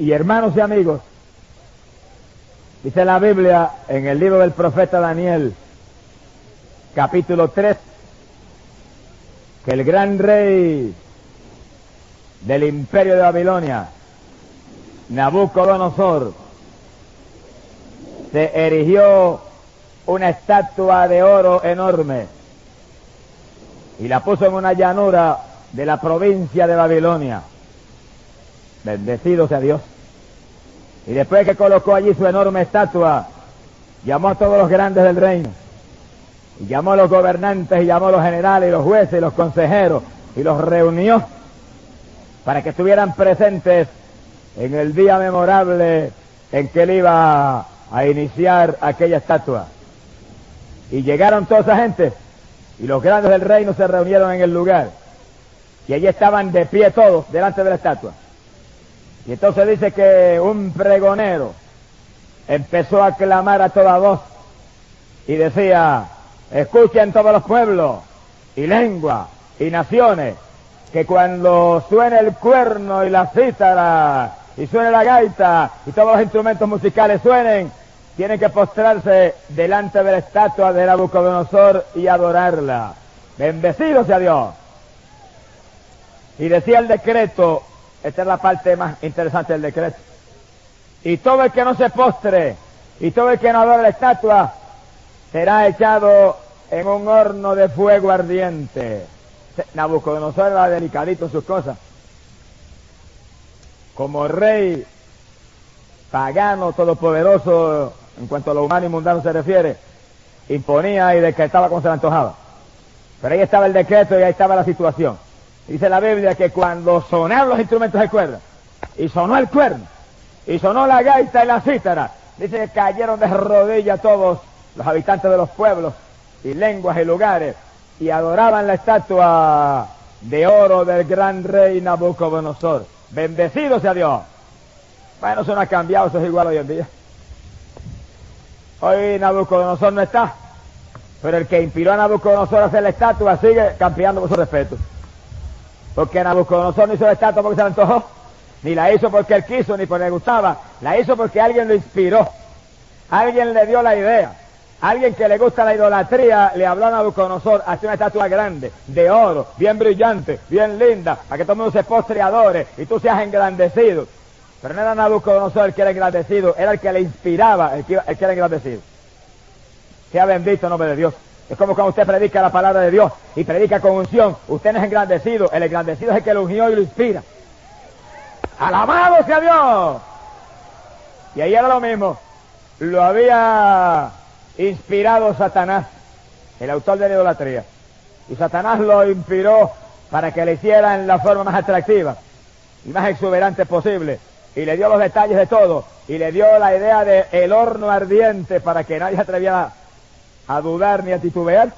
y hermanos y amigos, dice la Biblia en el libro del profeta Daniel, capítulo 3, que el gran rey del imperio de Babilonia, Nabucodonosor, se erigió una estatua de oro enorme y la puso en una llanura de la provincia de Babilonia. Bendecido sea Dios. Y después que colocó allí su enorme estatua, llamó a todos los grandes del reino. Y llamó a los gobernantes, y llamó a los generales, y los jueces, y los consejeros, y los reunió para que estuvieran presentes en el día memorable en que él iba a iniciar aquella estatua. Y llegaron toda esa gente, y los grandes del reino se reunieron en el lugar. Y allí estaban de pie todos delante de la estatua. Y entonces dice que un pregonero empezó a clamar a toda voz y decía, escuchen todos los pueblos y lenguas y naciones, que cuando suene el cuerno y la cítara y suene la gaita y todos los instrumentos musicales suenen, tienen que postrarse delante de la estatua de Nabucodonosor y adorarla. Bendecido sea Dios. Y decía el decreto, esta es la parte más interesante del decreto. Y todo el que no se postre, y todo el que no adore la estatua, será echado en un horno de fuego ardiente. Nabucodonosor era delicadito en sus cosas. Como rey pagano, todopoderoso, en cuanto a lo humano y mundano se refiere, imponía y decretaba como se le antojaba. Pero ahí estaba el decreto y ahí estaba la situación. Dice la Biblia que cuando sonaron los instrumentos de cuerda, y sonó el cuerno, y sonó la gaita y la cítara, dice que cayeron de rodillas todos los habitantes de los pueblos y lenguas y lugares, y adoraban la estatua de oro del gran rey Nabucodonosor. Bendecido sea Dios. Bueno, eso no ha cambiado, eso es igual hoy en día. Hoy Nabucodonosor no está, pero el que inspiró a Nabucodonosor a hacer la estatua sigue campeando por su respeto. Porque Nabucodonosor no hizo la estatua porque se antojó, ni la hizo porque él quiso, ni porque le gustaba, la hizo porque alguien lo inspiró, alguien le dio la idea, alguien que le gusta la idolatría le habló a Nabucodonosor, hace una estatua grande, de oro, bien brillante, bien linda, para que todo el mundo se postre y adore y tú seas engrandecido. Pero no era Nabucodonosor el que era engrandecido, era el que le inspiraba el que, el que era engrandecido. Sea bendito el nombre de Dios. Es como cuando usted predica la palabra de Dios y predica con unción. Usted no es engrandecido, el engrandecido es el que lo unió y lo inspira. ¡Alabado sea Dios! Y ahí era lo mismo. Lo había inspirado Satanás, el autor de la idolatría. Y Satanás lo inspiró para que le hiciera en la forma más atractiva y más exuberante posible. Y le dio los detalles de todo. Y le dio la idea de horno ardiente para que nadie atreviera a dudar ni a titubear.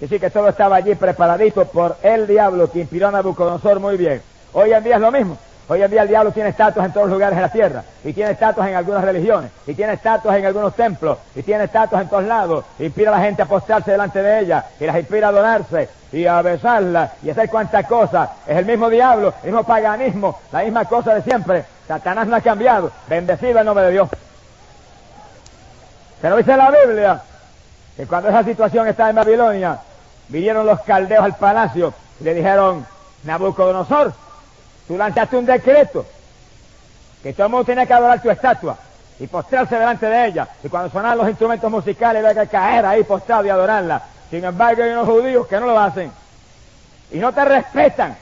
Y sí que todo estaba allí preparadito por el diablo que inspiró a Nabucodonosor muy bien. Hoy en día es lo mismo. Hoy en día el diablo tiene estatuas en todos los lugares de la tierra, y tiene estatuas en algunas religiones, y tiene estatuas en algunos templos, y tiene estatuas en todos lados, inspira a la gente a postrarse delante de ella, y las inspira a adorarse, y a besarla, y a hacer cuantas cosas. Es el mismo diablo, el mismo paganismo, la misma cosa de siempre. Satanás no ha cambiado, bendecido el nombre de Dios. Pero dice la Biblia que cuando esa situación estaba en Babilonia, vinieron los caldeos al palacio y le dijeron, Nabucodonosor, tú lanzaste un decreto que todo el mundo tenía que adorar tu estatua y postrarse delante de ella. Y cuando sonaban los instrumentos musicales había que caer ahí postrado y adorarla. Sin embargo, hay unos judíos que no lo hacen y no te respetan.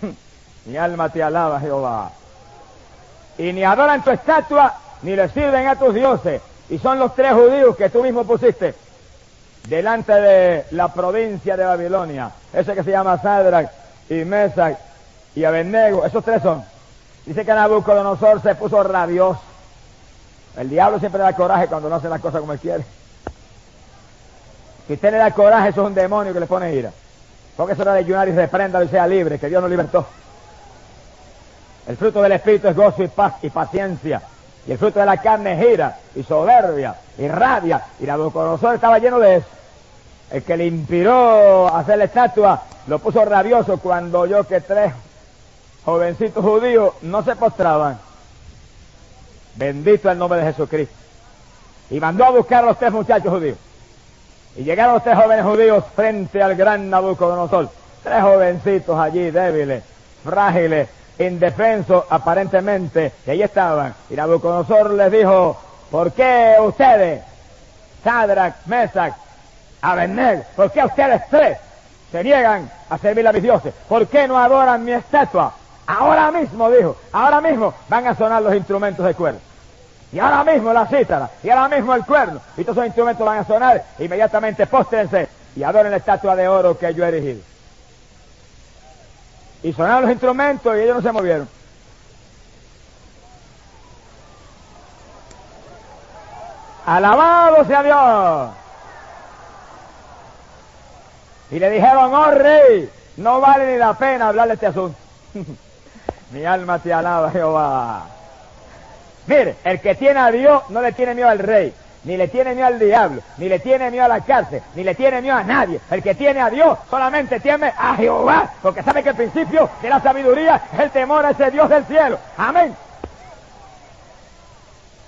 Mi alma te alaba, Jehová. Y ni adoran tu estatua ni le sirven a tus dioses. Y son los tres judíos que tú mismo pusiste delante de la provincia de Babilonia. Ese que se llama Sadrach y Mesach y Abednego, esos tres son. Dice que Nabucodonosor se puso rabioso. El diablo siempre da coraje cuando no hace las cosas como él quiere. Si usted le da coraje, eso es un demonio que le pone ira. Porque eso era de ayunar y repréndalo y sea libre, que Dios nos libertó. El fruto del Espíritu es gozo y paz y paciencia. Y el fruto de la carne es ira y soberbia y rabia. Y Nabucodonosor estaba lleno de eso. El que le inspiró a hacer la estatua lo puso rabioso cuando oyó que tres jovencitos judíos no se postraban. Bendito el nombre de Jesucristo. Y mandó a buscar a los tres muchachos judíos. Y llegaron los tres jóvenes judíos frente al gran Nabucodonosor. Tres jovencitos allí, débiles, frágiles, indefensos aparentemente, y ahí estaban. Y Nabucodonosor les dijo, ¿por qué ustedes, Sadrach, Mesach, Abednego, por qué ustedes tres se niegan a servir a mis dioses? ¿Por qué no adoran mi estatua? Ahora mismo, dijo, ahora mismo van a sonar los instrumentos de cuerda. Y ahora mismo la cítara, y ahora mismo el cuerno, y todos esos instrumentos van a sonar, inmediatamente póstrense y adoren la estatua de oro que yo he erigido. Y sonaron los instrumentos y ellos no se movieron. Alabado sea Dios. Y le dijeron, oh rey, no vale ni la pena hablar de este asunto. Mi alma te alaba, Jehová. Mire, el que tiene a Dios no le tiene miedo al rey, ni le tiene miedo al diablo, ni le tiene miedo a la cárcel, ni le tiene miedo a nadie. El que tiene a Dios solamente teme a Jehová, porque sabe que el principio de la sabiduría es el temor a ese Dios del cielo. Amén.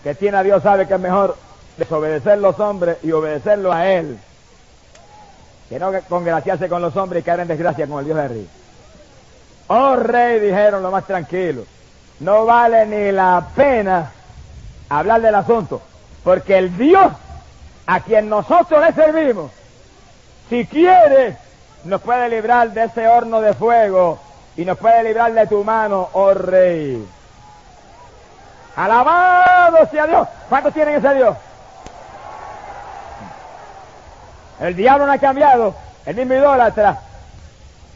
Que tiene a Dios sabe que es mejor desobedecer los hombres y obedecerlo a Él. Que no congraciarse con los hombres y caer en desgracia con el Dios de arriba. Oh rey, dijeron lo más tranquilo no vale ni la pena hablar del asunto, porque el Dios a quien nosotros le servimos, si quiere, nos puede librar de ese horno de fuego y nos puede librar de tu mano, oh rey. Alabado sea Dios. ¿Cuántos tienen ese Dios? El diablo no ha cambiado, el mismo idólatra,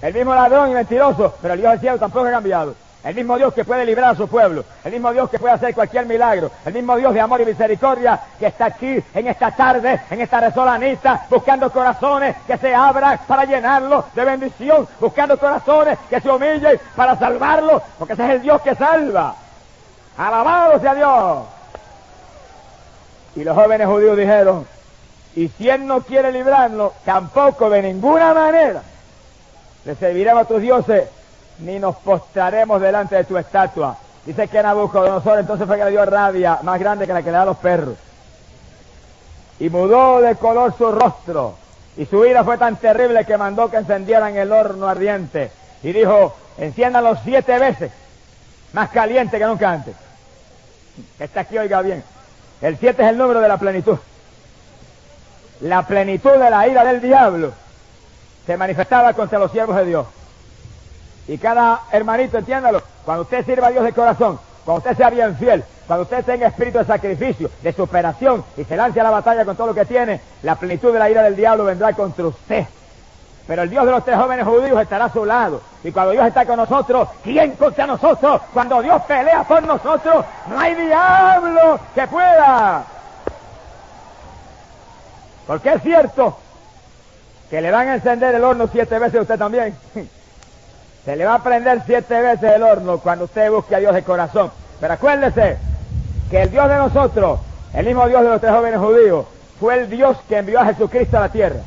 el mismo ladrón y mentiroso, pero el Dios del cielo tampoco ha cambiado. El mismo Dios que puede librar a su pueblo, el mismo Dios que puede hacer cualquier milagro, el mismo Dios de amor y misericordia que está aquí en esta tarde, en esta resolanista, buscando corazones que se abran para llenarlos de bendición, buscando corazones que se humillen para salvarlos, porque ese es el Dios que salva. Alabado sea Dios. Y los jóvenes judíos dijeron, y si Él no quiere librarnos, tampoco de ninguna manera le serviremos a tus dioses ni nos postraremos delante de tu estatua. Dice que Nabucodonosor entonces fue que le dio rabia más grande que la que le da a los perros. Y mudó de color su rostro. Y su ira fue tan terrible que mandó que encendieran el horno ardiente. Y dijo, enciéndanlo siete veces. Más caliente que nunca antes. Está aquí, oiga bien. El siete es el número de la plenitud. La plenitud de la ira del diablo se manifestaba contra los siervos de Dios. Y cada hermanito, entiéndalo, cuando usted sirva a Dios de corazón, cuando usted sea bien fiel, cuando usted tenga espíritu de sacrificio, de superación y se lance a la batalla con todo lo que tiene, la plenitud de la ira del diablo vendrá contra usted. Pero el Dios de los tres jóvenes judíos estará a su lado. Y cuando Dios está con nosotros, ¿quién contra nosotros? Cuando Dios pelea por nosotros, no hay diablo que pueda. Porque es cierto que le van a encender el horno siete veces a usted también. Se le va a prender siete veces el horno cuando usted busque a Dios de corazón. Pero acuérdese que el Dios de nosotros, el mismo Dios de los tres jóvenes judíos, fue el Dios que envió a Jesucristo a la tierra.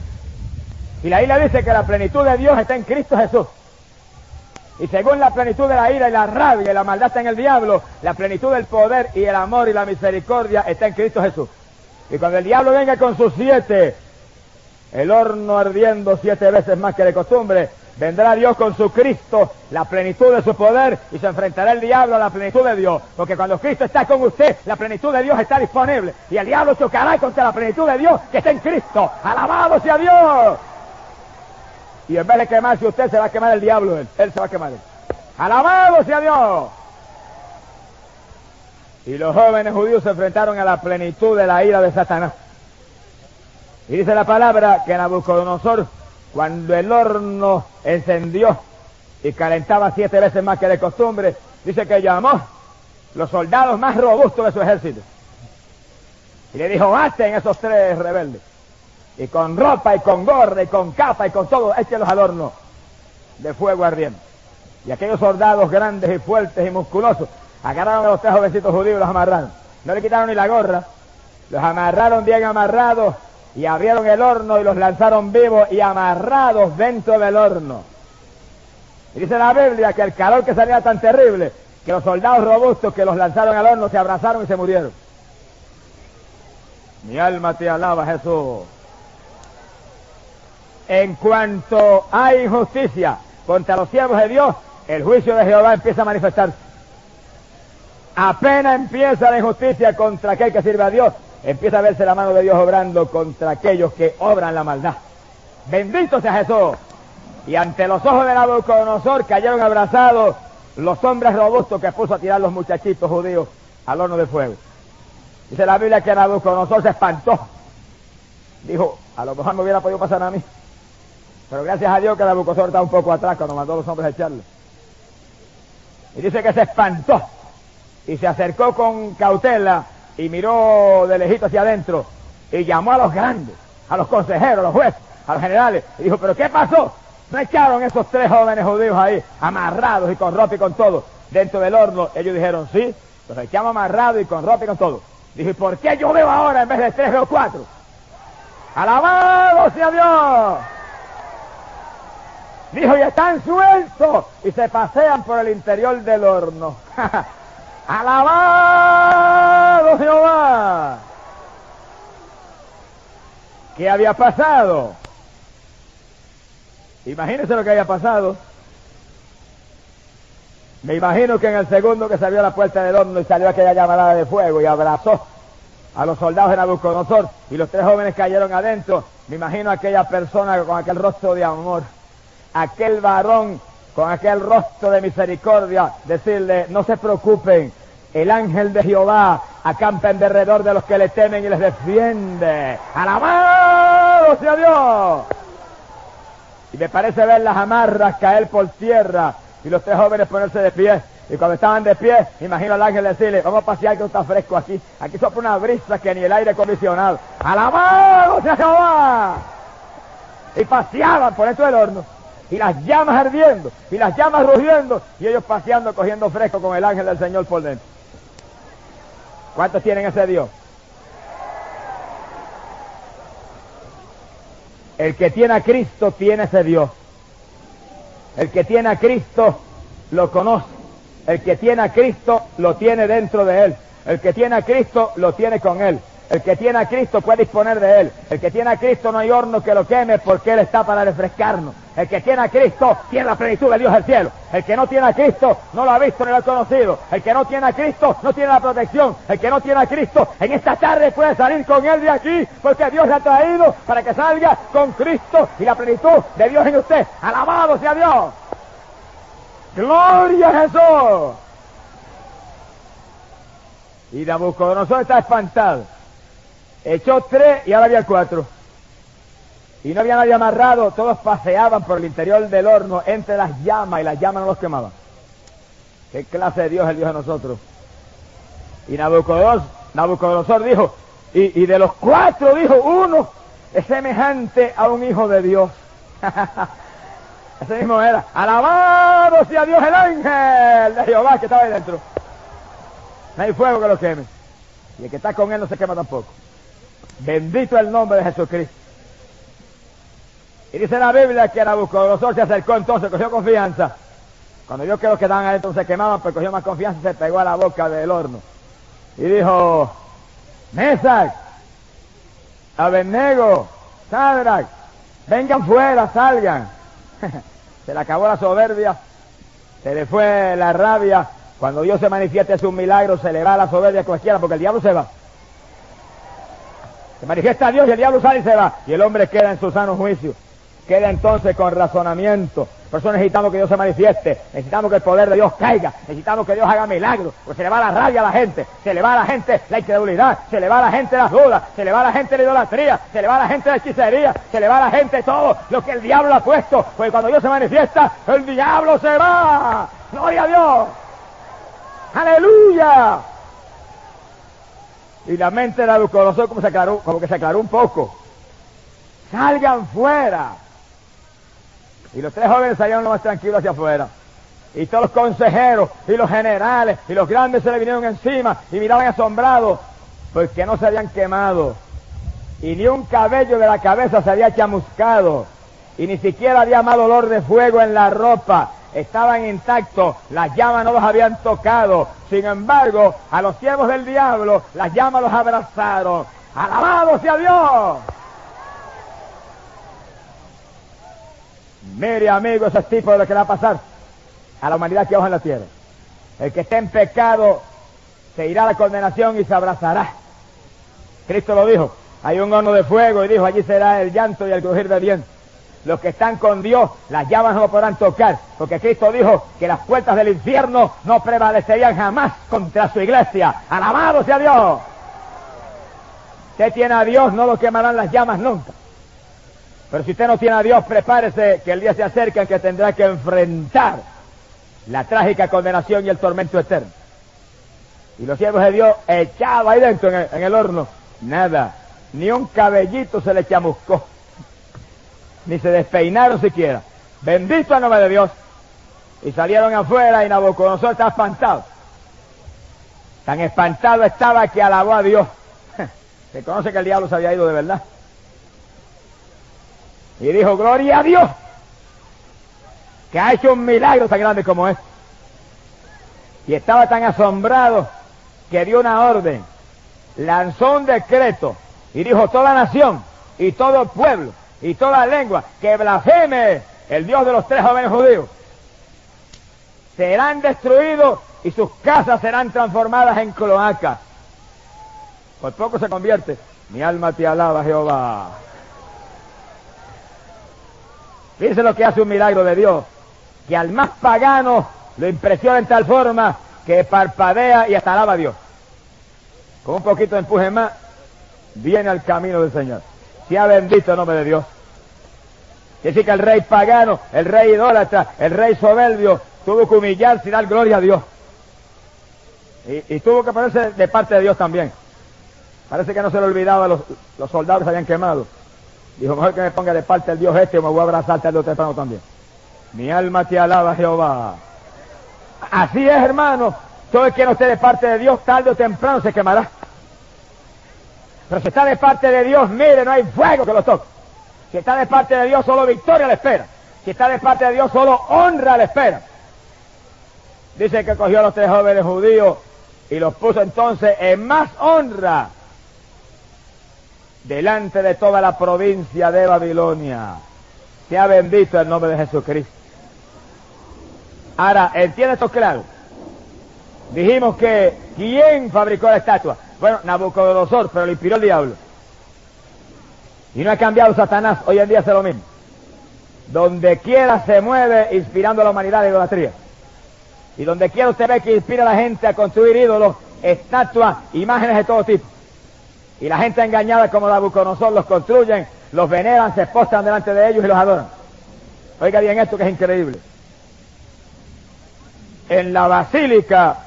Y la isla dice que la plenitud de Dios está en Cristo Jesús. Y según la plenitud de la ira y la rabia y la maldad está en el diablo, la plenitud del poder y el amor y la misericordia está en Cristo Jesús. Y cuando el diablo venga con sus siete, el horno ardiendo siete veces más que de costumbre, Vendrá Dios con su Cristo, la plenitud de su poder, y se enfrentará el diablo a la plenitud de Dios. Porque cuando Cristo está con usted, la plenitud de Dios está disponible. Y el diablo chocará contra la plenitud de Dios que está en Cristo. Alabado sea Dios. Y en vez de quemarse usted, se va a quemar el diablo. Él, se va a quemar. Alabado sea Dios. Y los jóvenes judíos se enfrentaron a la plenitud de la ira de Satanás. Y dice la palabra que Nabucodonosor cuando el horno encendió y calentaba siete veces más que de costumbre, dice que llamó los soldados más robustos de su ejército. Y le dijo, maten esos tres rebeldes. Y con ropa y con gorra y con capa y con todo, échenlos al horno de fuego ardiente. Y aquellos soldados grandes y fuertes y musculosos agarraron a los tres jovencitos judíos y los amarraron. No le quitaron ni la gorra, los amarraron bien amarrados y abrieron el horno y los lanzaron vivos y amarrados dentro del horno. Y dice la Biblia que el calor que salía tan terrible que los soldados robustos que los lanzaron al horno se abrazaron y se murieron. Mi alma te alaba, Jesús. En cuanto hay injusticia contra los siervos de Dios, el juicio de Jehová empieza a manifestarse. Apenas empieza la injusticia contra aquel que sirve a Dios, empieza a verse la mano de Dios obrando contra aquellos que obran la maldad. Bendito sea Jesús. Y ante los ojos de Nabucodonosor cayeron abrazados los hombres robustos que puso a tirar los muchachitos judíos al horno de fuego. Dice la Biblia que Nabucodonosor se espantó. Dijo, a lo mejor me hubiera podido pasar a mí. Pero gracias a Dios que Nabucodonosor está un poco atrás cuando mandó a los hombres a echarle. Y dice que se espantó y se acercó con cautela y miró de lejito hacia adentro y llamó a los grandes, a los consejeros, a los jueces, a los generales y dijo, pero ¿qué pasó? ¿No echaron esos tres jóvenes judíos ahí, amarrados y con ropa y con todo, dentro del horno? Ellos dijeron, sí, los echamos amarrados y con ropa y con todo. Dije, ¿y por qué yo veo ahora en vez de tres o cuatro? ¡Alabado sea Dios! Dijo, y están sueltos y se pasean por el interior del horno. ¡Alabado Jehová! ¿Qué había pasado? Imagínense lo que había pasado. Me imagino que en el segundo que salió a la puerta del horno y salió aquella llamarada de fuego y abrazó a los soldados de Nabucodonosor y los tres jóvenes cayeron adentro, me imagino aquella persona con aquel rostro de amor, aquel varón con aquel rostro de misericordia, decirle, no se preocupen, el ángel de Jehová acampa en derredor de los que le temen y les defiende. ¡Alabado sea Dios! Y me parece ver las amarras caer por tierra y los tres jóvenes ponerse de pie. Y cuando estaban de pie, imagino al ángel decirle, vamos a pasear que está fresco aquí. Aquí sopla una brisa que ni el aire acondicionado. ¡Alabado sea Jehová! Y paseaban por dentro del horno. Y las llamas ardiendo. Y las llamas rugiendo. Y ellos paseando, cogiendo fresco con el ángel del Señor por dentro. ¿Cuántos tienen ese Dios? El que tiene a Cristo tiene ese Dios. El que tiene a Cristo lo conoce. El que tiene a Cristo lo tiene dentro de él. El que tiene a Cristo lo tiene con él. El que tiene a Cristo puede disponer de él. El que tiene a Cristo no hay horno que lo queme porque él está para refrescarnos. El que tiene a Cristo tiene la plenitud de Dios del cielo. El que no tiene a Cristo no lo ha visto ni lo ha conocido. El que no tiene a Cristo no tiene la protección. El que no tiene a Cristo en esta tarde puede salir con él de aquí porque Dios le ha traído para que salga con Cristo y la plenitud de Dios en usted. Alabado sea Dios. Gloria a Jesús. Y Nabucodonosor está espantado. Echó tres y ahora había cuatro. Y no había nadie amarrado, todos paseaban por el interior del horno entre las llamas y las llamas no los quemaban. ¿Qué clase de Dios el Dios de nosotros? Y Nabucodonosor, Nabucodonosor dijo, y, y de los cuatro dijo, uno es semejante a un hijo de Dios. Ese mismo era, alabado sea Dios el ángel de Jehová que estaba ahí dentro. No hay fuego que lo queme. Y el que está con él no se quema tampoco. Bendito el nombre de Jesucristo. Y dice la Biblia que Nabucodonosor se acercó entonces, cogió confianza. Cuando yo los que estaban adentro se quemaban, pues cogió más confianza y se pegó a la boca del horno. Y dijo, Mesac, Abednego, Sadrach, vengan fuera, salgan. se le acabó la soberbia, se le fue la rabia. Cuando Dios se manifiesta es un milagro, se le va la soberbia a cualquiera, porque el diablo se va. Se manifiesta a Dios y el diablo sale y se va. Y el hombre queda en su sano juicio. Queda entonces con razonamiento. Por eso necesitamos que Dios se manifieste, necesitamos que el poder de Dios caiga, necesitamos que Dios haga milagros, porque se le va la rabia a la gente, se le va a la gente la incredulidad, se le va a la gente las dudas, se le va a la gente la idolatría, se le va a la gente la hechicería, se le va a la gente todo lo que el diablo ha puesto, porque cuando Dios se manifiesta, el diablo se va. Gloria a Dios. Aleluya. Y la mente de Nabucodonosor como, se aclaró, como que se aclaró un poco. Salgan fuera. Y los tres jóvenes salieron lo más tranquilos hacia afuera. Y todos los consejeros y los generales y los grandes se le vinieron encima y miraban asombrados porque no se habían quemado. Y ni un cabello de la cabeza se había chamuscado. Y ni siquiera había mal olor de fuego en la ropa. estaban intactos, las llamas no los habían tocado. Sin embargo, a los siervos del diablo, las llamas los abrazaron. ¡Alabado sea Dios! Mire, amigos, ese tipo de lo que va a pasar a la humanidad que baja en la tierra. El que esté en pecado se irá a la condenación y se abrazará. Cristo lo dijo. Hay un horno de fuego y dijo, allí será el llanto y el crujir de dientes. Los que están con Dios, las llamas no podrán tocar, porque Cristo dijo que las puertas del infierno no prevalecerían jamás contra su iglesia. Alabado sea Dios. Usted tiene a Dios, no lo quemarán las llamas nunca. Pero si usted no tiene a Dios, prepárese que el día se acerca en que tendrá que enfrentar la trágica condenación y el tormento eterno. Y los siervos de Dios echados ahí dentro en el, en el horno, nada, ni un cabellito se le chamuscó, ni se despeinaron siquiera. Bendito el nombre de Dios. Y salieron afuera y Nabucodonosor estaba espantado. Tan espantado estaba que alabó a Dios. Se conoce que el diablo se había ido de verdad. Y dijo, gloria a Dios, que ha hecho un milagro tan grande como este. Y estaba tan asombrado que dio una orden, lanzó un decreto y dijo, toda nación y todo pueblo y toda lengua que blasfeme el Dios de los tres jóvenes judíos serán destruidos y sus casas serán transformadas en cloacas. Por poco se convierte. Mi alma te alaba, Jehová. Fíjense lo que hace un milagro de Dios, que al más pagano lo impresiona en tal forma que parpadea y hasta alaba a Dios. Con un poquito de empuje más, viene al camino del Señor. Sea bendito el nombre de Dios. Quiere decir que el rey pagano, el rey idólatra, el rey soberbio, tuvo que humillarse y dar gloria a Dios. Y, tuvo que ponerse de parte de Dios también. Parece que no se le olvidaba los, los soldados habían quemado. Dijo, mejor que me ponga de parte el Dios este o me voy a abrazar tarde o temprano también. Mi alma te alaba, Jehová. Así es, hermano. Todo el que no esté de parte de Dios, tarde o temprano se quemará. Pero si está de parte de Dios, mire, no hay fuego que lo toque. Si está de parte de Dios, solo victoria le espera. Si está de parte de Dios, solo honra le espera. Dice que cogió a los tres jóvenes judíos y los puso entonces en más honra delante de toda la provincia de Babilonia. Sea bendito el nombre de Jesucristo. Ahora, entiende esto claro. Dijimos que ¿quién fabricó la estatua? Bueno, Nabucodonosor, pero lo inspiró el diablo. Y no ha cambiado Satanás, hoy en día hace lo mismo. Donde quiera se mueve inspirando a la humanidad de idolatría. Y donde quiera usted ve que inspira a la gente a construir ídolos, estatuas, imágenes de todo tipo. Y la gente engañada como Nabucodonosor los construyen, los veneran, se postran delante de ellos y los adoran. Oiga bien esto que es increíble. En la basílica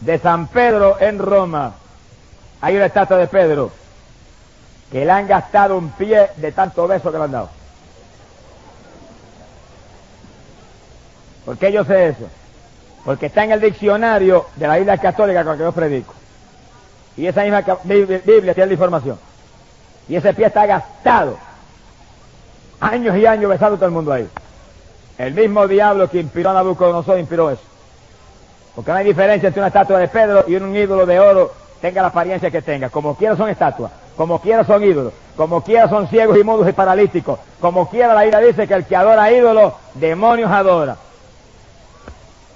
de San Pedro en Roma hay una estatua de Pedro que le han gastado un pie de tanto beso que le han dado. ¿Por qué yo sé eso? Porque está en el diccionario de la Isla Católica con la que yo predico. Y esa misma Biblia tiene la información. Y ese pie está gastado. Años y años besando todo el mundo ahí. El mismo diablo que inspiró a Nabucodonosor inspiró eso. Porque no hay diferencia entre una estatua de Pedro y un ídolo de oro, tenga la apariencia que tenga. Como quiera son estatuas, como quiera son ídolos, como quiera son ciegos y mudos y paralíticos, como quiera la ira dice que el que adora ídolos, demonios adora.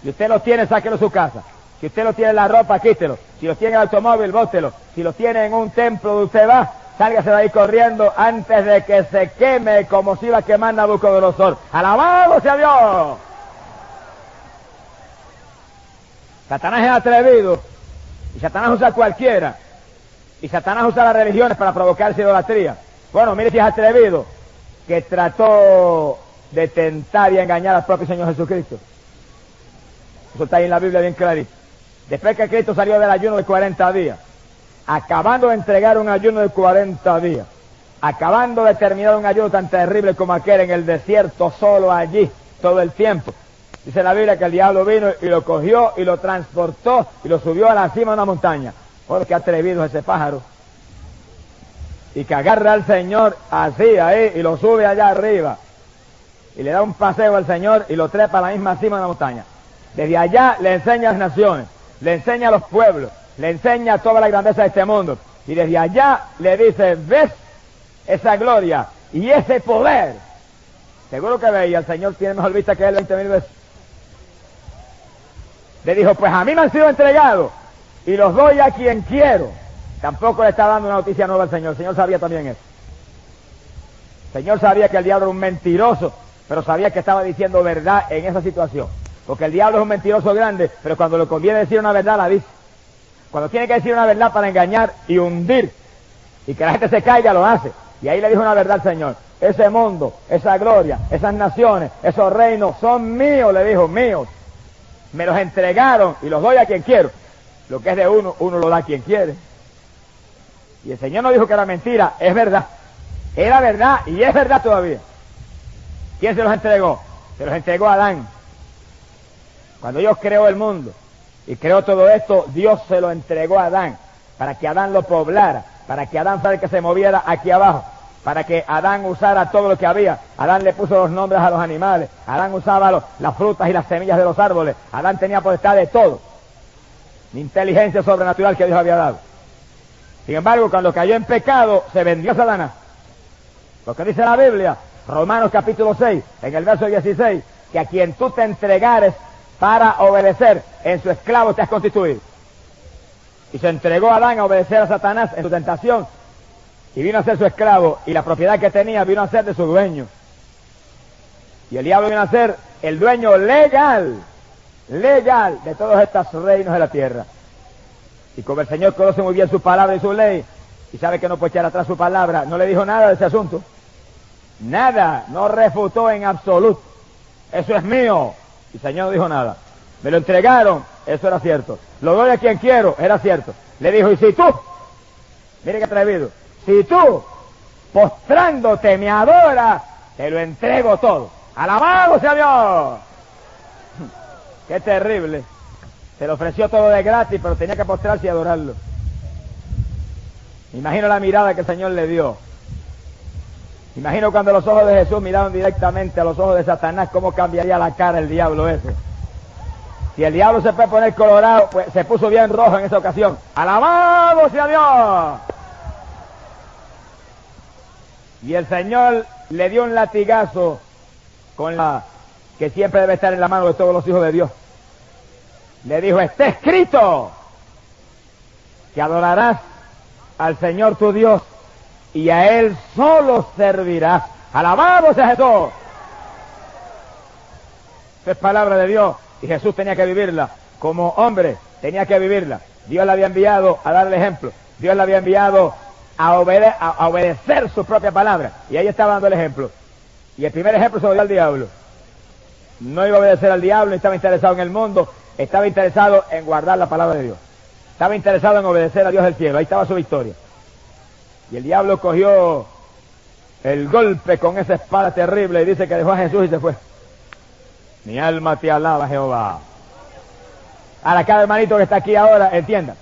Si usted los tiene, sáquelo de su casa. Si usted lo tiene en la ropa, quítelo. Si lo tiene en el automóvil, bótelo. Si lo tiene en un templo donde usted va, sálgase de ahí corriendo antes de que se queme como si iba a quemar Nabucodonosor. ¡Alabado sea Dios! Satanás es atrevido. Y Satanás usa cualquiera. Y Satanás usa las religiones para provocarse idolatría. Bueno, mire si es atrevido. Que trató de tentar y engañar al propio Señor Jesucristo. Eso está ahí en la Biblia bien clarito. Después que Cristo salió del ayuno de 40 días, acabando de entregar un ayuno de 40 días, acabando de terminar un ayuno tan terrible como aquel en el desierto, solo allí, todo el tiempo. Dice la Biblia que el diablo vino y lo cogió y lo transportó y lo subió a la cima de una montaña. Oh, qué atrevido ese pájaro. Y que agarra al Señor así ahí y lo sube allá arriba. y le da un paseo al Señor y lo trepa a la misma cima de la montaña. Desde allá le enseña a las naciones, le enseña a los pueblos, le enseña toda la grandeza de este mundo. Y desde allá le dice, ¿ves esa gloria y ese poder? Seguro que veía, el Señor tiene mejor vista que él 20 mil veces. Le dijo, pues a mí me han sido entregados y los doy a quien quiero. Tampoco le está dando una noticia nueva al Señor. El Señor sabía también eso. El Señor sabía que el diablo era un mentiroso, pero sabía que estaba diciendo verdad en esa situación. Porque el diablo es un mentiroso grande, pero cuando le conviene decir una verdad, la dice. Cuando tiene que decir una verdad para engañar y hundir y que la gente se caiga, lo hace. Y ahí le dijo una verdad al Señor. Ese mundo, esa gloria, esas naciones, esos reinos son míos, le dijo, míos. Me los entregaron y los doy a quien quiero. Lo que es de uno, uno lo da a quien quiere. Y el Señor no dijo que era mentira, es verdad. Era verdad y es verdad todavía. ¿Quién se los entregó? Se los entregó a Adán. Cuando Dios creó el mundo y creó todo esto, Dios se lo entregó a Adán para que Adán lo poblara, para que Adán fuera el que se moviera aquí abajo, para que Adán usara todo lo que había. Adán le puso los nombres a los animales, Adán usaba las frutas y las semillas de los árboles, Adán tenía potestad de todo. Inteligencia sobrenatural que Dios había dado. Sin embargo, cuando cayó en pecado, se vendió Satanás. Lo que dice la Biblia, Romanos capítulo 6, en el verso 16, que a quien tú te entregares para obedecer, en su esclavo te has constituido. Y se entregó a Adán a obedecer a Satanás en su tentación. Y vino a ser su esclavo. Y la propiedad que tenía vino a ser de su dueño. Y el diablo vino a ser el dueño legal, legal de todos estos reinos de la tierra. Y como el Señor conoce muy bien su palabra y su ley, y sabe que no puede echar atrás su palabra, no le dijo nada de ese asunto. Nada, no refutó en absoluto. Eso es mío. Y el Señor no dijo nada. Me lo entregaron, eso era cierto. Lo doy a quien quiero, era cierto. Le dijo, y si tú, mire qué atrevido, si tú, postrándote, me adoras, te lo entrego todo. Alabado sea Dios. Qué terrible. Se le ofreció todo de gratis, pero tenía que postrarse y adorarlo. Imagino la mirada que el Señor le dio. Imagino cuando los ojos de Jesús miraron directamente a los ojos de Satanás, cómo cambiaría la cara el diablo ese. Si el diablo se puede poner colorado, pues se puso bien rojo en esa ocasión. ¡Alabado sea Dios! Y el Señor le dio un latigazo con la que siempre debe estar en la mano de todos los hijos de Dios. Le dijo, está escrito que adorarás al Señor tu Dios y a Él solo servirás. Alabado sea Jesús. Esa es palabra de Dios y Jesús tenía que vivirla. Como hombre tenía que vivirla. Dios la había enviado a darle ejemplo. Dios la había enviado a, a, obedecer su propia palabra. Y ahí estaba dando el ejemplo. Y el primer ejemplo se lo dio al diablo. No iba a obedecer al diablo, estaba interesado en el mundo, estaba interesado en guardar la palabra de Dios. Estaba interesado en obedecer a Dios del cielo. Ahí estaba su victoria. Y el diablo cogió el golpe con esa espada terrible y dice que dejó a Jesús y se fue. Mi alma te alaba, Jehová. Ahora, cada hermanito que está aquí ahora, entienda.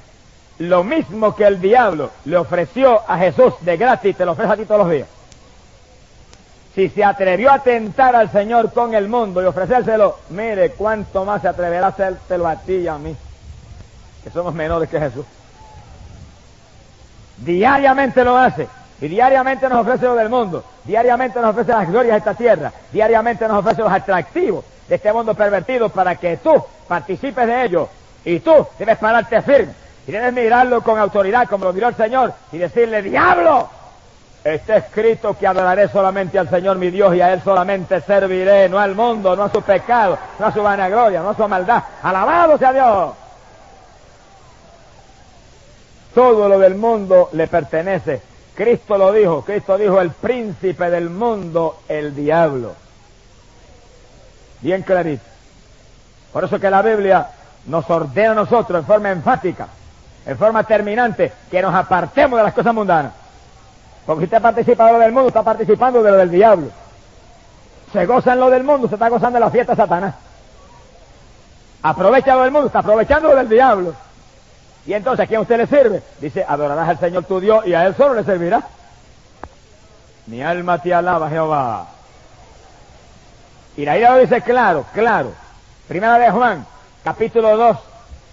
Lo mismo que el diablo le ofreció a Jesús de gratis, te lo ofrece a ti todos los días. Si se atrevió a tentar al Señor con el mundo y ofrecérselo, mire cuánto más se atreverá a hacértelo a ti y a mí, que somos menores que Jesús. Diariamente lo hace. Y diariamente nos ofrece lo del mundo. Diariamente nos ofrece las glorias de esta tierra. Diariamente nos ofrece los atractivos de este mundo pervertido para que tú participes de ello. Y tú debes pararte firme. Y debes mirarlo con autoridad como lo miró el Señor y decirle, diablo, está escrito que adoraré solamente al Señor mi Dios y a Él solamente serviré, no al mundo, no a su pecado, no a su vanagloria, no a su maldad. Alabado sea Dios. Todo lo del mundo le pertenece. Cristo lo dijo, Cristo dijo el príncipe del mundo, el diablo. Bien clarito. Por eso que la Biblia nos ordena a nosotros en forma enfática, en forma terminante, que nos apartemos de las cosas mundanas. Porque si usted participa de lo del mundo, está participando de lo del diablo. Se goza en lo del mundo, se está gozando de la fiesta de Satanás. Aprovecha lo del mundo, está aprovechando lo del diablo. Y entonces, ¿a quién usted le sirve? Dice, adorarás al Señor tu Dios y a Él solo le servirá. Mi alma te alaba, Jehová. Y la Biblia lo dice claro, claro. Primera de Juan, capítulo 2,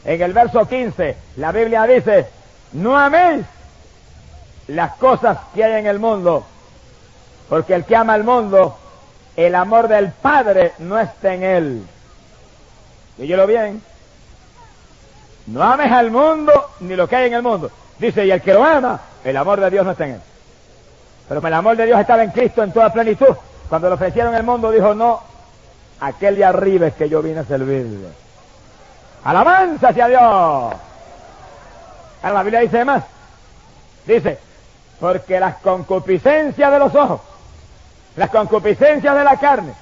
en el verso 15, la Biblia dice, no améis las cosas que hay en el mundo, porque el que ama al mundo, el amor del Padre no está en él. Dígelo bien. No ames al mundo ni lo que hay en el mundo. Dice, y el que lo ama, el amor de Dios no está en él. Pero el amor de Dios estaba en Cristo en toda plenitud. Cuando le ofrecieron el mundo, dijo, no, aquel de arriba es que yo vine a servirle. Alabanza hacia Dios. Ahora la Biblia dice más. Dice, porque las concupiscencias de los ojos, las concupiscencias de la carne,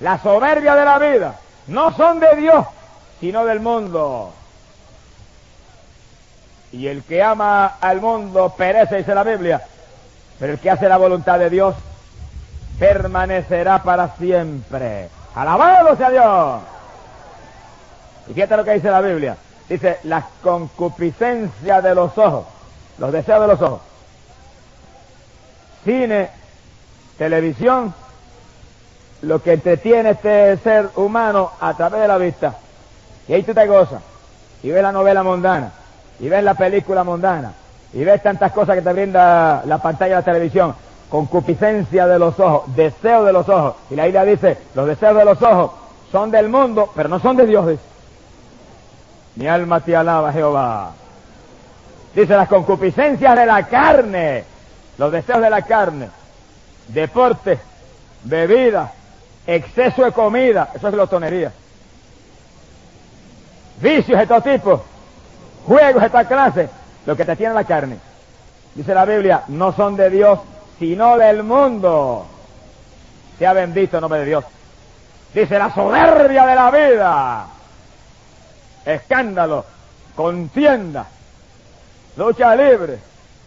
la soberbia de la vida, no son de Dios, sino del mundo. Y el que ama al mundo perece, dice la Biblia, pero el que hace la voluntad de Dios permanecerá para siempre. Alabado sea Dios. Y fíjate lo que dice la Biblia. Dice, la concupiscencia de los ojos, los deseos de los ojos. Cine, televisión, lo que entretiene este ser humano a través de la vista. Y ahí tú te gozas. Y ves la novela mundana. Y ves la película mundana. Y ves tantas cosas que te brinda la pantalla de la televisión. Concupiscencia de los ojos, deseo de los ojos. Y la Biblia dice, los deseos de los ojos son del mundo, pero no son de Dios. Mi alma te alaba, Jehová. Dice las concupiscencias de la carne, los deseos de la carne, deporte, bebida, exceso de comida, eso es glotonería. Vicios de todo tipo, juegos de esta clase, lo que te tiene la carne. Dice la Biblia, no son de Dios, sino del mundo. Sea bendito el nombre de Dios. Dice la soberbia de la vida. Escándalo, contienda, lucha libre,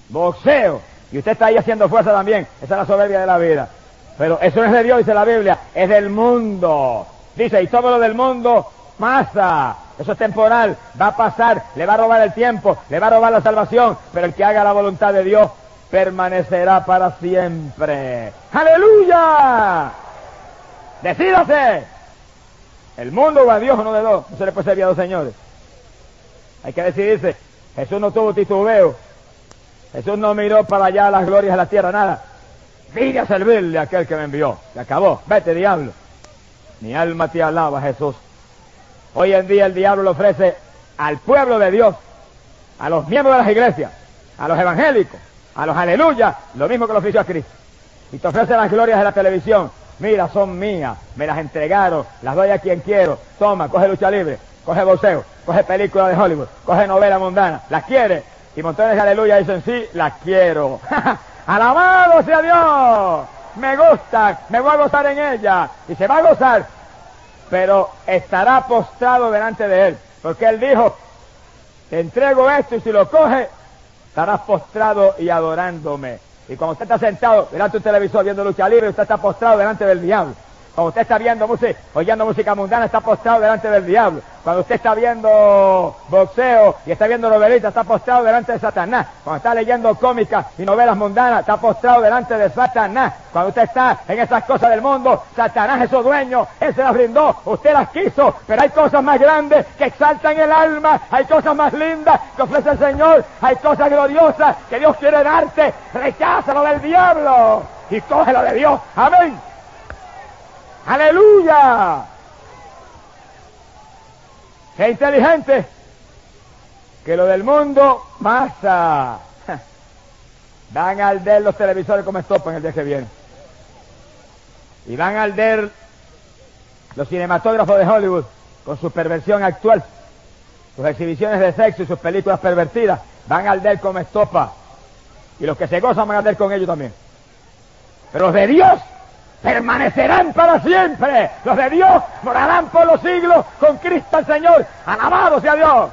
boxeo. Y usted está ahí haciendo fuerza también. Esa es la soberbia de la vida. Pero eso no es de Dios, dice la Biblia, es del mundo. Dice, y todo lo del mundo pasa. Eso es temporal, va a pasar, le va a robar el tiempo, le va a robar la salvación, pero el que haga la voluntad de Dios permanecerá para siempre. ¡Aleluya! Decídase. El mundo o a Dios uno de dos. No se le puede servir a dos señores. Hay que decidirse. Jesús no tuvo titubeo. Jesús no miró para allá las glorias de la tierra, nada. Vine a servirle a aquel que me envió. Se acabó. Vete, diablo. Mi alma te alaba, Jesús. Hoy en día el diablo le ofrece al pueblo de Dios, a los miembros de las iglesias, a los evangélicos, a los aleluya, lo mismo que lo ofreció a Cristo. Y te ofrece las glorias de la televisión. Mira, son mías, me las entregaron, las doy a quien quiero. Toma, coge lucha libre, coge boxeo, coge película de Hollywood, coge novela mundana. ¿Las quiere? Y montones de aleluya dicen, sí, las quiero. Alabado sea Dios. Me gusta, me voy a gozar en ella. Y se va a gozar, pero estará postrado delante de él. Porque él dijo, te entrego esto y si lo coge, estarás postrado y adorándome. Y cuando usted está sentado delante de un televisor viendo lucha libre, usted está postrado delante del diablo. Cuando usted está viendo música, oyendo música mundana, está postrado delante del diablo. Cuando usted está viendo boxeo y está viendo novelitas, está postrado delante de Satanás. Cuando está leyendo cómicas y novelas mundanas, está postrado delante de Satanás. Cuando usted está en esas cosas del mundo, Satanás es su dueño, él se las brindó, usted las quiso, pero hay cosas más grandes que exaltan el alma, hay cosas más lindas que ofrece el Señor, hay cosas gloriosas que Dios quiere darte. Recházalo del diablo y cógelo de Dios. Amén. Aleluya. Sé inteligente. Que lo del mundo pasa. Van a arder los televisores como estopa en el día que viene. Y van a arder los cinematógrafos de Hollywood con su perversión actual, sus exhibiciones de sexo y sus películas pervertidas. Van a arder como estopa. Y los que se gozan van a arder con ellos también. Pero los de Dios permanecerán para siempre. Los de Dios morarán por los siglos con Cristo el Señor. Alabado sea Dios.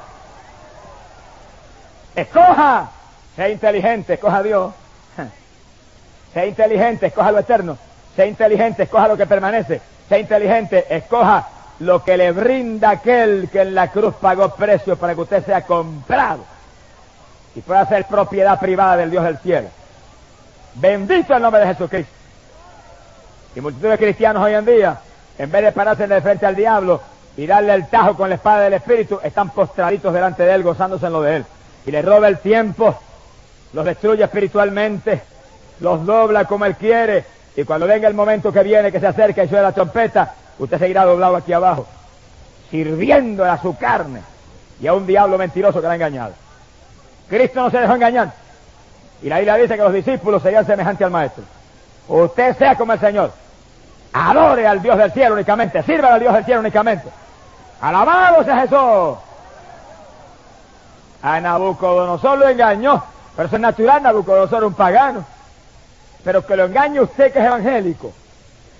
Escoja. Sea inteligente, escoja a Dios. Sea inteligente, escoja lo eterno. Sea inteligente, escoja lo que permanece. Sea inteligente, escoja lo que le brinda aquel que en la cruz pagó precio para que usted sea comprado y pueda ser propiedad privada del Dios del cielo. Bendito el nombre de Jesucristo. Y multitud de cristianos hoy en día en vez de pararse de frente al diablo y darle el tajo con la espada del Espíritu, están postraditos delante de él, gozándose en lo de él. Y le roba el tiempo, los destruye espiritualmente, los dobla como él quiere, y cuando venga el momento que viene, que se acerca y suena la trompeta, usted seguirá doblado aquí abajo, sirviendo a su carne y a un diablo mentiroso que la ha engañado. Cristo no se dejó engañar. Y la Biblia dice que los discípulos serían semejantes al Maestro. Usted sea como el Señor. Adore al Dios del cielo únicamente. Sirva al Dios del cielo únicamente. Alabado sea Jesús. A Nabucodonosor lo engañó. Pero eso es natural, Nabucodonosor un pagano. Pero que lo engañe usted que es evangélico.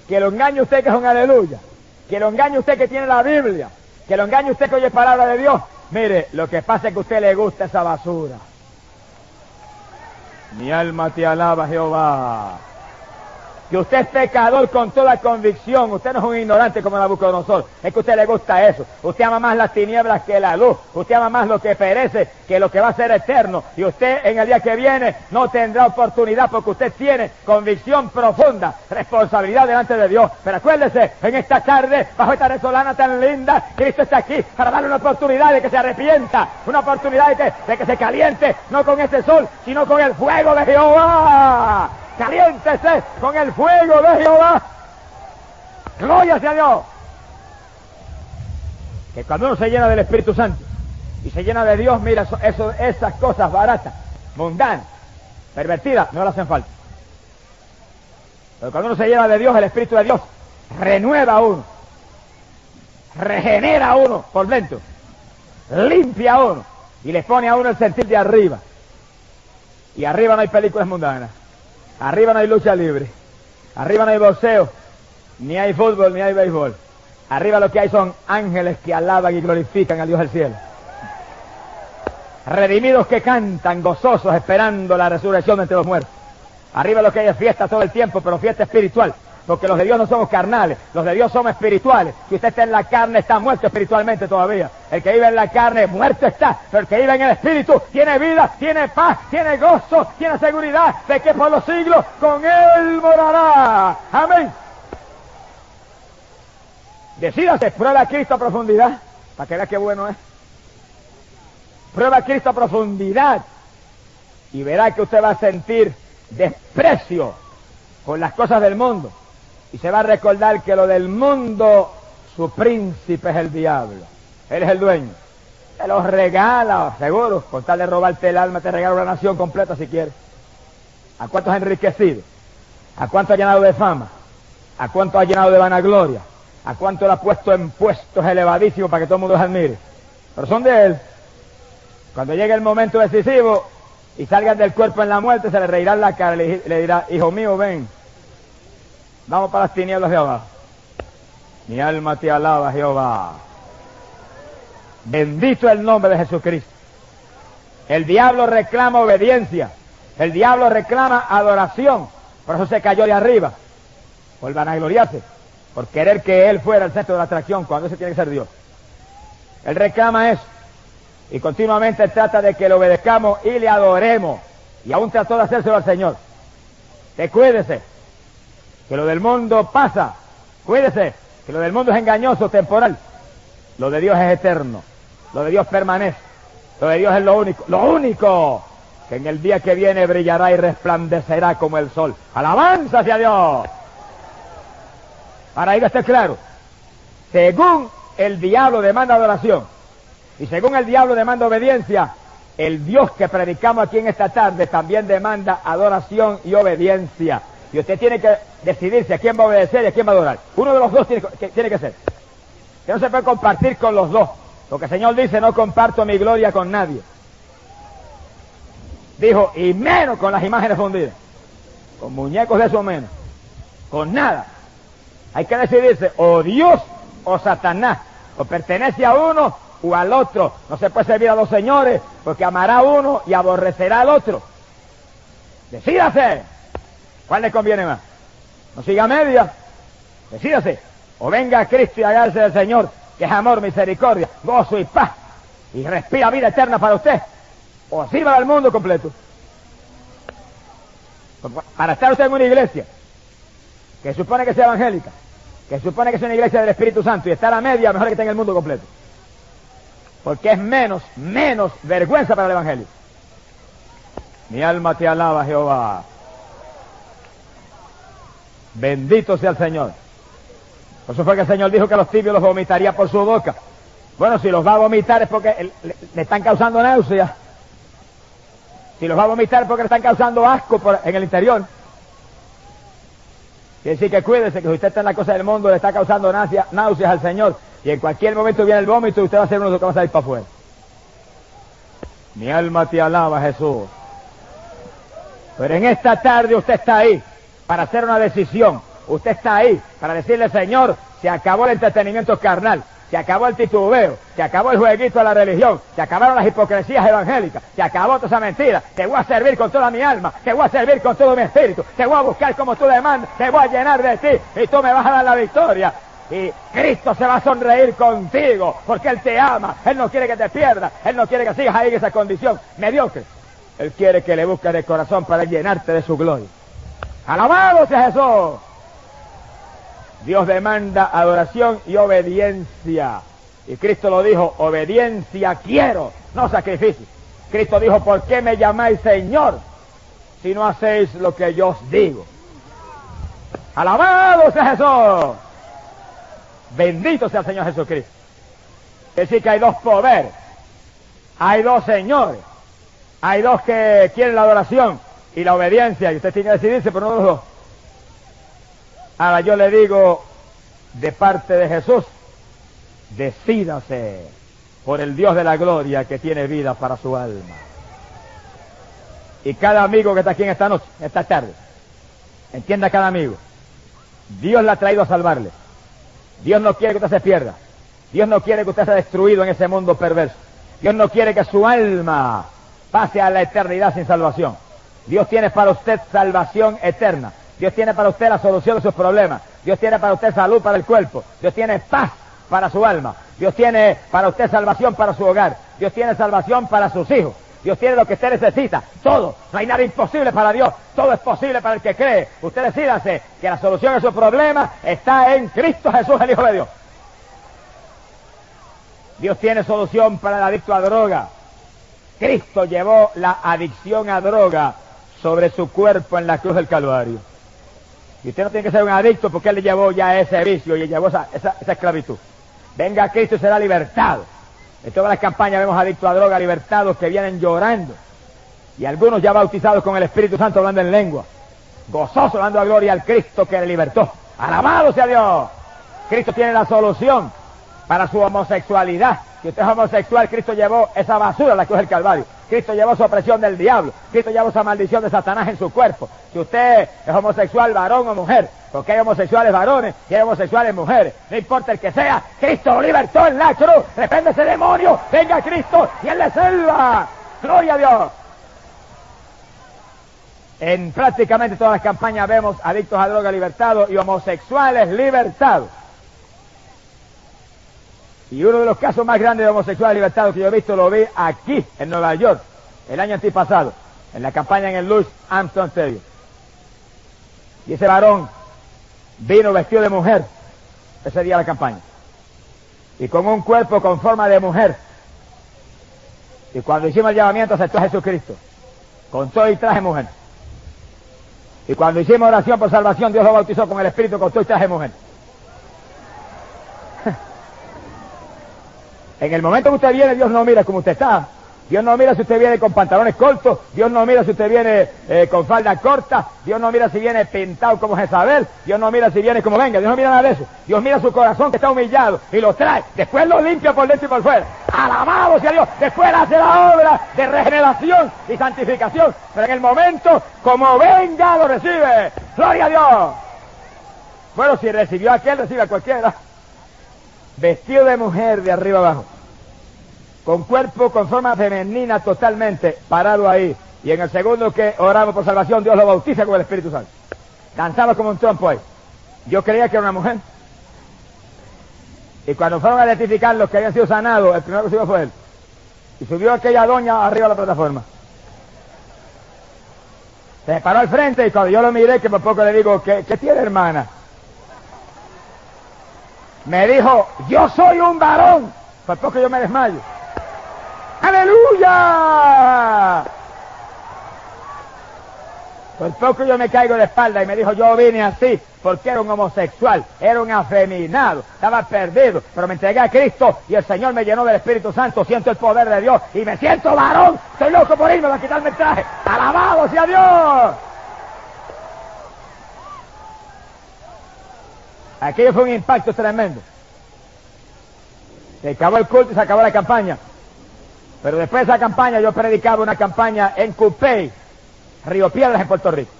Que lo engañe usted que es un aleluya. Que lo engañe usted que tiene la Biblia. Que lo engañe usted que oye palabra de Dios. Mire, lo que pasa es que a usted le gusta esa basura. Mi alma te alaba, Jehová que usted es pecador con toda convicción, usted no es un ignorante como Nabucodonosor, es que usted le gusta eso, usted ama más las tinieblas que la luz, usted ama más lo que perece que lo que va a ser eterno, y usted en el día que viene no tendrá oportunidad porque usted tiene convicción profunda, responsabilidad delante de Dios, pero acuérdese, en esta tarde, bajo esta resolana tan linda, Cristo está aquí para darle una oportunidad de que se arrepienta, una oportunidad de que, de que se caliente, no con este sol, sino con el fuego de Jehová caliéntese con el fuego de Jehová. Gloria sea Dios. Que cuando uno se llena del Espíritu Santo y se llena de Dios, mira, eso, esas cosas baratas, mundanas, pervertidas, no le hacen falta. Pero cuando uno se llena de Dios, el Espíritu de Dios renueva a uno, regenera a uno por dentro, limpia a uno y le pone a uno el sentir de arriba. Y arriba no hay películas mundanas. Arriba no hay lucha libre. Arriba no hay boxeo. Ni hay fútbol, ni hay béisbol. Arriba lo que hay son ángeles que alaban y glorifican al Dios del cielo. Redimidos que cantan gozosos esperando la resurrección entre los muertos. Arriba lo que hay es fiesta todo el tiempo, pero fiesta espiritual. Porque los de Dios no somos carnales, los de Dios somos espirituales. Si usted está en la carne, está muerto espiritualmente todavía. El que vive en la carne, muerto está. Pero el que vive en el espíritu, tiene vida, tiene paz, tiene gozo, tiene seguridad de que por los siglos con Él morará. Amén. Decídase, prueba a Cristo a profundidad, para que vea qué bueno es. Prueba a Cristo a profundidad y verá que usted va a sentir desprecio con las cosas del mundo y se va a recordar que lo del mundo, su príncipe es el diablo. Él es el dueño. Te los regala, seguro. Con tal de robarte el alma, te regala una nación completa si quieres. ¿A cuántos ha enriquecido? ¿A cuánto ha llenado de fama? ¿A cuánto ha llenado de vanagloria? ¿A cuánto le ha puesto en puestos elevadísimos para que todo el mundo los admire? Pero son de él. Cuando llegue el momento decisivo y salgan del cuerpo en la muerte, se le reirá la cara y le dirá, hijo mío, ven, Vamos para las tinieblas abajo. Mi alma te alaba, Jehová. Bendito el nombre de Jesucristo. El diablo reclama obediencia. El diablo reclama adoración. Por eso se cayó de arriba. Por vanagloriarse. Por querer que él fuera el centro de la atracción cuando ese tiene que ser Dios. Él reclama eso. Y continuamente trata de que le obedezcamos y le adoremos. Y aún trató de hacérselo al Señor. Te que lo del mundo pasa, cuídese, que lo del mundo es engañoso, temporal. Lo de Dios es eterno, lo de Dios permanece, lo de Dios es lo único, lo único que en el día que viene brillará y resplandecerá como el sol. Alabanza hacia Dios. Para ir a estar claro, según el diablo demanda adoración y según el diablo demanda obediencia, el Dios que predicamos aquí en esta tarde también demanda adoración y obediencia. Y usted tiene que decidirse a quién va a obedecer y a quién va a adorar. Uno de los dos tiene que, ser. Que no se puede compartir con los dos. Porque el Señor dice, no comparto mi gloria con nadie. Dijo, y menos con las imágenes fundidas. Con muñecos de eso menos. Con nada. Hay que decidirse, o Dios o Satanás. O pertenece a uno o al otro. No se puede servir a los señores porque amará a uno y aborrecerá al otro. Decídase. ¿Cuál le conviene más? No siga media. Decídase. O venga a Cristo y hágase del Señor, que es amor, misericordia, gozo y paz. Y respira vida eterna para usted. O sirva al mundo completo. Para estar usted en una iglesia que supone que sea evangélica, que supone que es una iglesia del Espíritu Santo y está a media, mejor que esté en el mundo completo. Porque es menos, menos vergüenza para el Evangelio. Mi alma te alaba, Jehová. Bendito sea el Señor. Por eso fue que el Señor dijo que los tibios los vomitaría por su boca. Bueno, si los va a vomitar es porque le, están causando náuseas. Si los va a vomitar es porque le están causando asco en el interior. Quiere decir que cuídese que si usted está en la cosa del mundo le está causando náuseas, al Señor y en cualquier momento viene el vómito y usted va a ser uno de los que va a salir para afuera. Mi alma te alaba, Jesús. Pero en esta tarde usted está ahí para hacer una decisión. Usted está ahí para decirle, Señor, se acabó el entretenimiento carnal, se acabó el titubeo, se acabó el jueguito de la religión, se acabaron las hipocresías evangélicas, se acabó toda esa mentira, te voy a servir con toda mi alma, te voy a servir con todo mi espíritu, te voy a buscar como tú demandas, te voy a llenar de ti y tú me vas a dar la victoria. Y Cristo se va a sonreír contigo porque Él te ama, Él no quiere que te pierdas, Él no quiere que sigas ahí en esa condición mediocre. Él quiere que le busques de corazón para llenarte de su gloria. Alabado sea Jesús. Dios demanda adoración y obediencia. Y Cristo lo dijo, obediencia quiero, no sacrificio. Cristo dijo, ¿por qué me llamáis Señor si no hacéis lo que yo os digo? Alabado sea Jesús. Bendito sea el Señor Jesucristo. Es decir, que hay dos poderes. Hay dos señores. Hay dos que quieren la adoración y la obediencia. Y usted tiene que decidirse por uno. Ahora yo le digo, de parte de Jesús, decídase por el Dios de la gloria que tiene vida para su alma. Y cada amigo que está aquí en esta noche, esta tarde, entienda cada amigo, Dios le ha traído a salvarle. Dios no quiere que usted se pierda. Dios no quiere que usted sea destruido en ese mundo perverso. Dios no quiere que su alma pase a la eternidad sin salvación. Dios tiene para usted salvación eterna. Dios tiene para usted la solución de sus problemas. Dios tiene para usted salud para el cuerpo. Dios tiene paz para su alma. Dios tiene para usted salvación para su hogar. Dios tiene salvación para sus hijos. Dios tiene lo que usted necesita. Todo. No hay nada imposible para Dios. Todo es posible para el que cree. Usted decídase que la solución a sus problemas está en Cristo Jesús, el Hijo de Dios. Dios tiene solución para el adicto a droga. Cristo llevó la adicción a droga sobre su cuerpo en la cruz del Calvario. Y usted no tiene que ser un adicto porque Él le llevó ya ese vicio y le llevó esa, esclavitud. Venga a Cristo y será libertado. En todas las campañas vemos adictos a droga, libertados que vienen llorando. Y algunos ya bautizados con el Espíritu Santo hablando en lengua. Gozoso dando a gloria al Cristo que le libertó. Alabado sea Dios. Cristo tiene la solución para su homosexualidad. Si usted es homosexual, Cristo llevó esa basura a la cruz del Calvario. Cristo llevó su opresión del diablo. Cristo llevó esa maldición de Satanás en su cuerpo. Si usted es homosexual, varón o mujer, porque hay homosexuales varones y hay homosexuales mujeres, no importa el que sea, Cristo lo libertó en la cruz. Reprende ese demonio, venga Cristo y Él le salva. Gloria a Dios. En prácticamente todas las campañas vemos adictos a droga libertados y homosexuales libertados. Y uno de los casos más grandes de homosexuales libertados que yo he visto lo vi aquí, en Nueva York, el año antipasado, en la campaña en el Louis Armstrong Stadium. Y ese varón vino vestido de mujer ese día de la campaña. Y con un cuerpo con forma de mujer. Y cuando hicimos el llamamiento aceptó a Jesucristo. Con todo y traje mujer. Y cuando hicimos oración por salvación, Dios lo bautizó con el Espíritu con todo y traje mujer. En el momento que usted viene, Dios no mira como usted está. Dios no mira si usted viene con pantalones cortos, Dios no mira si usted viene eh, con falda corta, Dios no mira si viene pintado como Jezabel, Dios no mira si viene como venga, Dios no mira nada de eso. Dios mira su corazón que está humillado y lo trae, después lo limpia por dentro y por fuera. Alabado sea Dios, después hace la obra de regeneración y santificación, pero en el momento, como venga, lo recibe. Gloria a Dios. Bueno, si recibió a aquel, recibe a cualquiera vestido de mujer de arriba abajo, con cuerpo con forma femenina totalmente, parado ahí. Y en el segundo que oramos por salvación, Dios lo bautiza con el Espíritu Santo. Danzaba como un trompo ahí. Yo creía que era una mujer. Y cuando fueron a identificar los que habían sido sanados, el primero que subió fue él. Y subió aquella doña arriba de la plataforma. Se paró al frente y cuando yo lo miré, que por poco le digo, ¿qué, qué tiene hermana? me dijo, yo soy un varón. Por poco yo me desmayo. ¡Aleluya! Por poco yo me caigo de espalda y me dijo, yo vine así porque era un homosexual, era un afeminado, estaba perdido, pero me entregué a Cristo y el Señor me llenó del Espíritu Santo, siento el poder de Dios y me siento varón, estoy loco por irme a quitarme el traje, alabado sea Dios. Aquello fue un impacto tremendo. Se acabó el culto y se acabó la campaña. Pero después de esa campaña yo predicaba una campaña en Cupey, Río Piedras en Puerto Rico.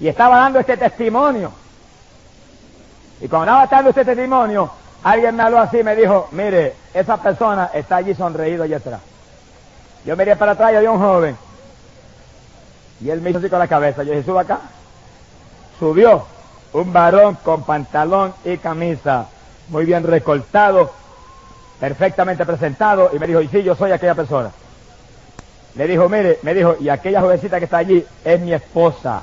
Y estaba dando este testimonio. Y cuando estaba dando este testimonio, alguien me habló así y me dijo, mire, esa persona está allí sonreído allá atrás. Yo miré para atrás y había un joven. Y él me hizo así con la cabeza. Yo dije, suba acá. Subió un varón con pantalón y camisa, muy bien recortado, perfectamente presentado, y me dijo, y sí, yo soy aquella persona. Le dijo, mire, me dijo, y aquella jovencita que está allí es mi esposa.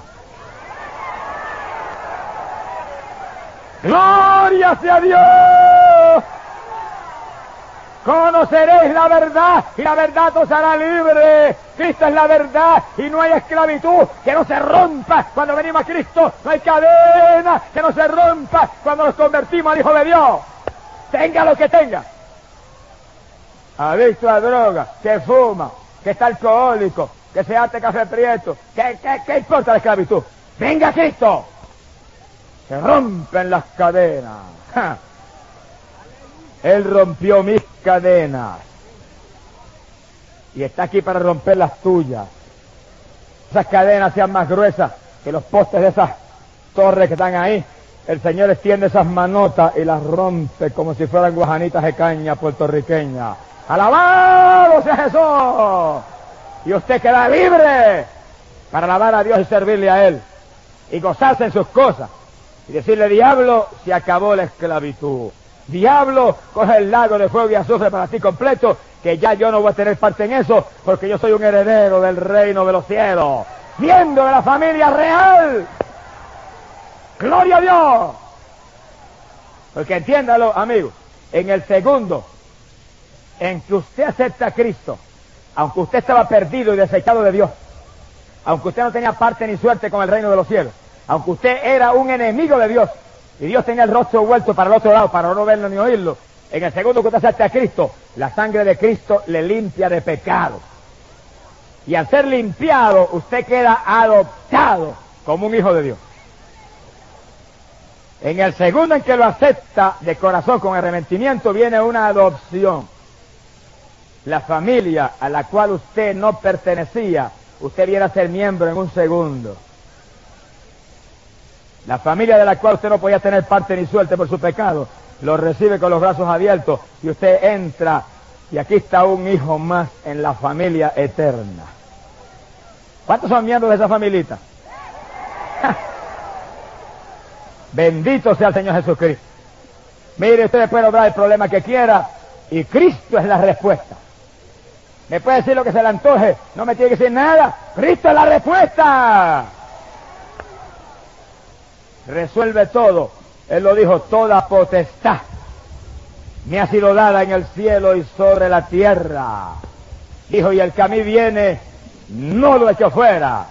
Gloria sea Dios. Conoceréis la verdad y la verdad os hará libre. Cristo es la verdad y no hay esclavitud que no se rompa cuando venimos a Cristo. No hay cadena que no se rompa cuando nos convertimos al Hijo de Dios. Tenga lo que tenga. Adicto a droga, que fuma, que está alcohólico, que se hace café prieto. ¿Qué, qué, importa la esclavitud? Venga Cristo. Se rompen las cadenas. Él rompió mis cadenas. Y está aquí para romper las tuyas. Esas cadenas sean más gruesas que los postes de esas torres que están ahí. El Señor extiende esas manotas y las rompe como si fueran guajanitas de caña puertorriqueña. ¡Alabado sea Jesús! Y usted queda libre para alabar a Dios y servirle a Él. Y gozarse en sus cosas. Y decirle, diablo, se acabó la esclavitud. Diablo, coge el lago de fuego y azufre para ti completo, que ya yo no voy a tener parte en eso, porque yo soy un heredero del reino de los cielos, miembro de la familia real. Gloria a Dios. Porque entiéndalo, amigo, en el segundo en que usted acepta a Cristo, aunque usted estaba perdido y desechado de Dios, aunque usted no tenía parte ni suerte con el reino de los cielos, aunque usted era un enemigo de Dios, y Dios tenía el rostro vuelto para el otro lado para no verlo ni oírlo, en el segundo que usted acepta a Cristo, la sangre de Cristo le limpia de pecado. Y al ser limpiado, usted queda adoptado como un hijo de Dios. En el segundo en que lo acepta de corazón con arrepentimiento viene una adopción. La familia a la cual usted no pertenecía, usted viene a ser miembro en un segundo. La familia de la cual usted no podía tener parte ni suerte por su pecado, lo recibe con los brazos abiertos y usted entra y aquí está un hijo más en la familia eterna. ¿Cuántos son miembros de esa familita? Bendito sea el Señor Jesucristo. Mire, usted puede obrar el problema que quiera y Cristo es la respuesta. Me puede decir lo que se le antoje, no me tiene que decir nada. Cristo es la respuesta resuelve todo. Él lo dijo, toda potestad me ha sido dada en el cielo y sobre la tierra. Dijo, y el que a mí viene, no lo echo fuera.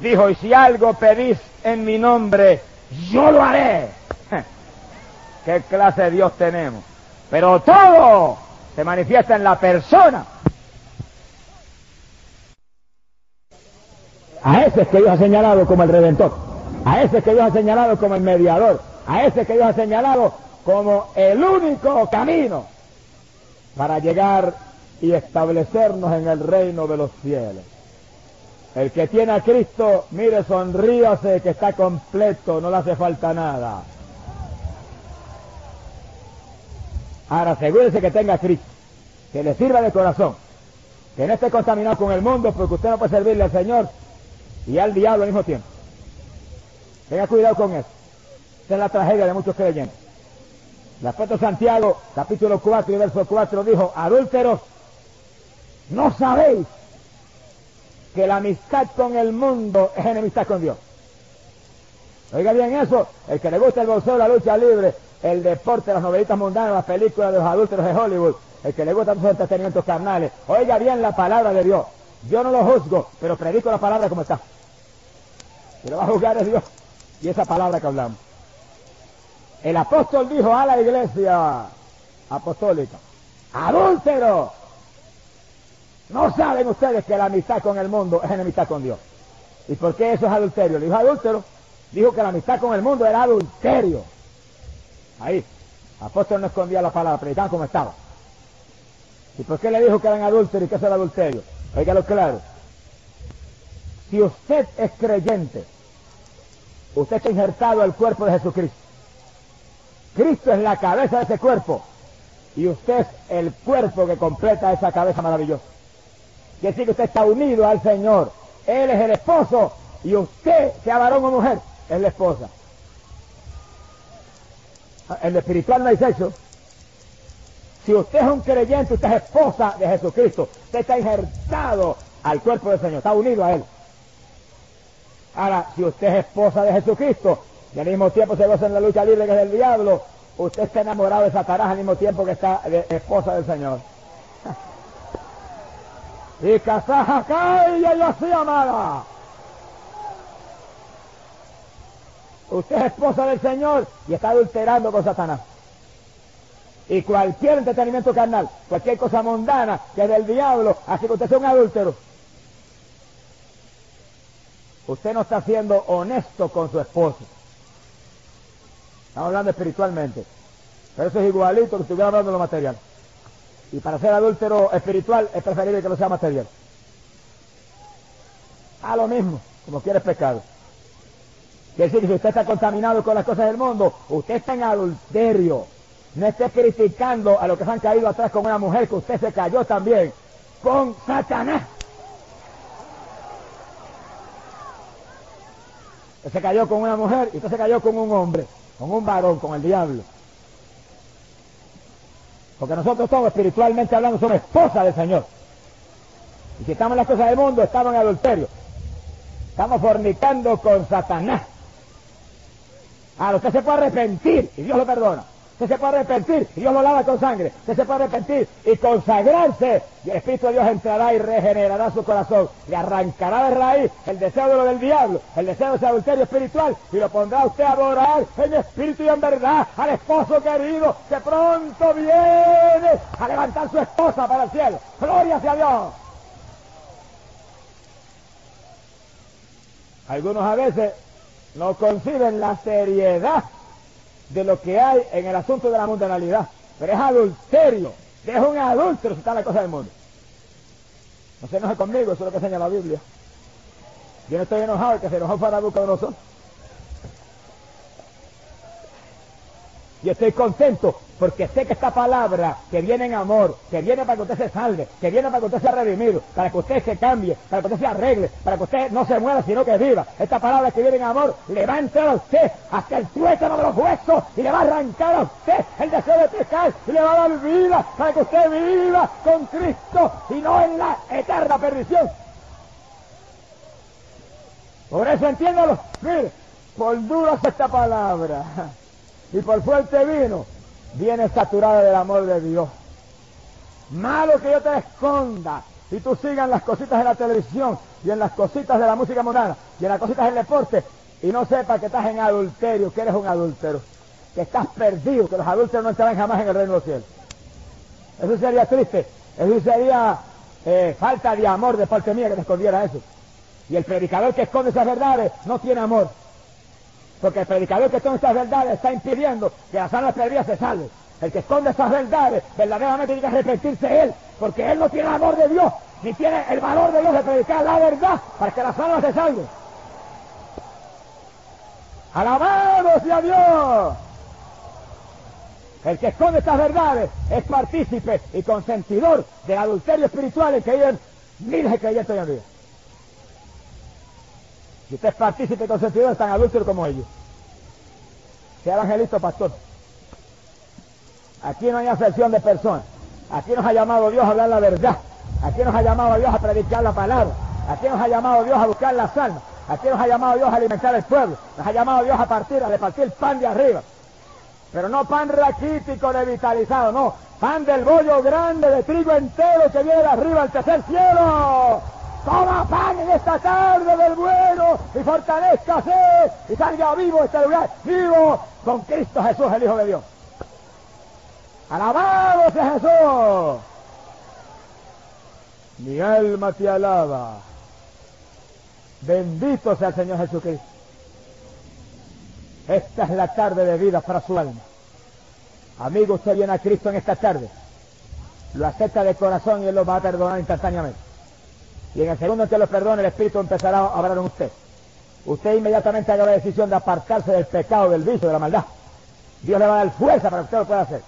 Dijo, y si algo pedís en mi nombre, yo lo haré. ¿Qué clase de Dios tenemos? Pero todo se manifiesta en la persona. A ese es que Dios ha señalado como el Redentor a ese que Dios ha señalado como el mediador, a ese que Dios ha señalado como el único camino para llegar y establecernos en el reino de los cielos. El que tiene a Cristo, mire, sonríase que está completo, no le hace falta nada. Ahora asegúrese que tenga a Cristo, que le sirva de corazón, que no esté contaminado con el mundo porque usted no puede servirle al Señor y al diablo al mismo tiempo. Tenga cuidado con eso. Esa es la tragedia de muchos creyentes. El apóstol Santiago, capítulo 4 y verso 4, dijo, adúlteros, no sabéis que la amistad con el mundo es enemistad con Dios. Oiga bien eso, el que le gusta el bolseo de la lucha libre, el deporte, las novelitas mundanas, las películas de los adúlteros de Hollywood, el que le gusta sus entretenimientos carnales. Oiga bien la palabra de Dios. Yo no lo juzgo, pero predico la palabra como está. Y lo va a juzgar es Dios. Y esa palabra que hablamos. El apóstol dijo a la iglesia apostólica, adúltero, no saben ustedes que la amistad con el mundo es enemistad con Dios. ¿Y por qué eso es adulterio? Le dijo adúltero, dijo que la amistad con el mundo era adulterio. Ahí, apóstol no escondía la palabra, predicaban como estaba. ¿Y por qué le dijo que eran adúlteros y que eso era adulterio? Óigalo claro. Si usted es creyente, usted está injertado al cuerpo de Jesucristo. Cristo es la cabeza de ese cuerpo y usted es el cuerpo que completa esa cabeza maravillosa. Quiere decir que usted está unido al Señor. Él es el esposo y usted, sea varón o mujer, es la esposa. En lo espiritual no hay sexo. Si usted es un creyente, usted es esposa de Jesucristo. Usted está injertado al cuerpo del Señor, está unido a Él. Ahora, si usted es esposa de Jesucristo y al mismo tiempo se goza en la lucha libre que es del diablo, usted está enamorado de Satanás al mismo tiempo que está esposa del Señor. y casaja cae y así amada. Usted es esposa del Señor y está adulterando con Satanás. Y cualquier entretenimiento carnal, cualquier cosa mundana que es del diablo, así que usted es un adúltero. Usted no está siendo honesto con su esposo. Estamos hablando espiritualmente. Pero eso es igualito que estuviera hablando de lo material. Y para ser adúltero espiritual es preferible que no sea material. A lo mismo, como quiere pecado. Quiere decir que si usted está contaminado con las cosas del mundo, usted está en adulterio. No esté criticando a los que se han caído atrás con una mujer que usted se cayó también con Satanás. Usted se cayó con una mujer y usted se cayó con un hombre, con un varón, con el diablo. Porque nosotros todos espiritualmente hablando somos esposas del Señor. Y si estamos en las cosas del mundo, estamos en adulterio. Estamos fornicando con Satanás. Ahora usted se puede arrepentir y Dios lo perdona. Usted se puede arrepentir y Dios lo lava con sangre. Usted se puede arrepentir y consagrarse. Y el Espíritu de Dios entrará y regenerará su corazón. Le arrancará de raíz el deseo de lo del diablo, el deseo de ese adulterio espiritual. Y lo pondrá usted a adorar en espíritu y en verdad al esposo querido que pronto viene a levantar su esposa para el cielo. Gloria sea Dios. Algunos a veces no conciben la seriedad de lo que hay en el asunto de la mundanalidad. Pero es adulterio, es un adúltero si está la cosa del mundo. No se enoje conmigo, eso es lo que enseña la Biblia. Yo no estoy enojado, que se enojó para nosotros. Yo estoy contento porque sé que esta palabra que viene en amor, que viene para que usted se salve, que viene para que usted sea redimido, para que usted se cambie, para que usted se arregle, para que usted no se muera sino que viva. Esta palabra que viene en amor le va a usted hasta el tuétano de los huesos y le va a arrancar a usted el deseo de pecar y le va a dar vida para que usted viva con Cristo y no en la eterna perdición. Por eso entiéndalo. Mire, por dura esta palabra y por fuerte vino, viene saturada del amor de Dios. Malo que yo te esconda y tú sigas en las cositas de la televisión y en las cositas de la música moderna y en las cositas del deporte y no sepas que estás en adulterio, que eres un adúltero, que estás perdido, que los adúlteros no estarán jamás en el reino de los cielos. Eso sería triste, eso sería eh, falta de amor de parte mía que te escondiera eso. Y el predicador que esconde esas verdades no tiene amor. Porque el predicador que esconde estas verdades está impidiendo que las almas perdidas se salven. El que esconde esas verdades verdaderamente tiene que arrepentirse él, porque él no tiene el amor de Dios, ni tiene el valor de Dios de predicar la verdad para que las almas se salven. ¡Alabado sea Dios! El que esconde estas verdades es partícipe y consentidor del adulterio espiritual en que viven miles de creyentes hoy en día. Si usted es partícipe consentidor, es tan adúltero como ellos. Sea evangelista pastor. Aquí no hay acepción de personas. Aquí nos ha llamado Dios a hablar la verdad. Aquí nos ha llamado Dios a predicar la palabra. Aquí nos ha llamado Dios a buscar las almas. Aquí nos ha llamado Dios a alimentar el pueblo. Nos ha llamado Dios a partir, a repartir pan de arriba. Pero no pan raquítico revitalizado, no. Pan del bollo grande de trigo entero que viene arriba al tercer cielo. Toma pan en esta tarde del bueno y fortalezcase y salga vivo este lugar, vivo con Cristo Jesús, el Hijo de Dios. Alabado sea Jesús. Mi alma te alaba. Bendito sea el Señor Jesucristo. Esta es la tarde de vida para su alma. Amigo, usted viene a Cristo en esta tarde. Lo acepta de corazón y Él lo va a perdonar instantáneamente. Y en el segundo que lo perdone, el Espíritu empezará a hablar en usted. Usted inmediatamente haga la decisión de apartarse del pecado, del vicio, de la maldad. Dios le va a dar fuerza para que usted lo pueda hacer.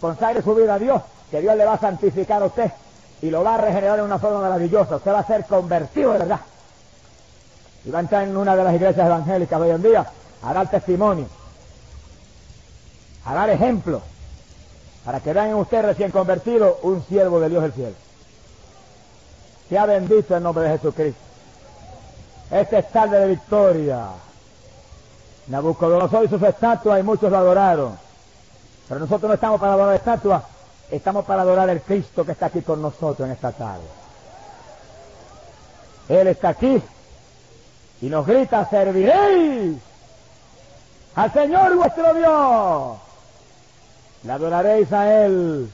Consagre su vida a Dios, que Dios le va a santificar a usted y lo va a regenerar en una forma maravillosa. Usted va a ser convertido de verdad. Y va a entrar en una de las iglesias evangélicas hoy en día a dar testimonio, a dar ejemplo, para que vean en usted recién convertido un siervo de Dios del cielo. Sea bendito el nombre de Jesucristo. Este es tarde de victoria. Nabucodonosor y sus estatuas y muchos lo adoraron. Pero nosotros no estamos para adorar estatuas, estamos para adorar el Cristo que está aquí con nosotros en esta tarde. Él está aquí y nos grita, serviréis al Señor vuestro Dios. Le adoraréis a Él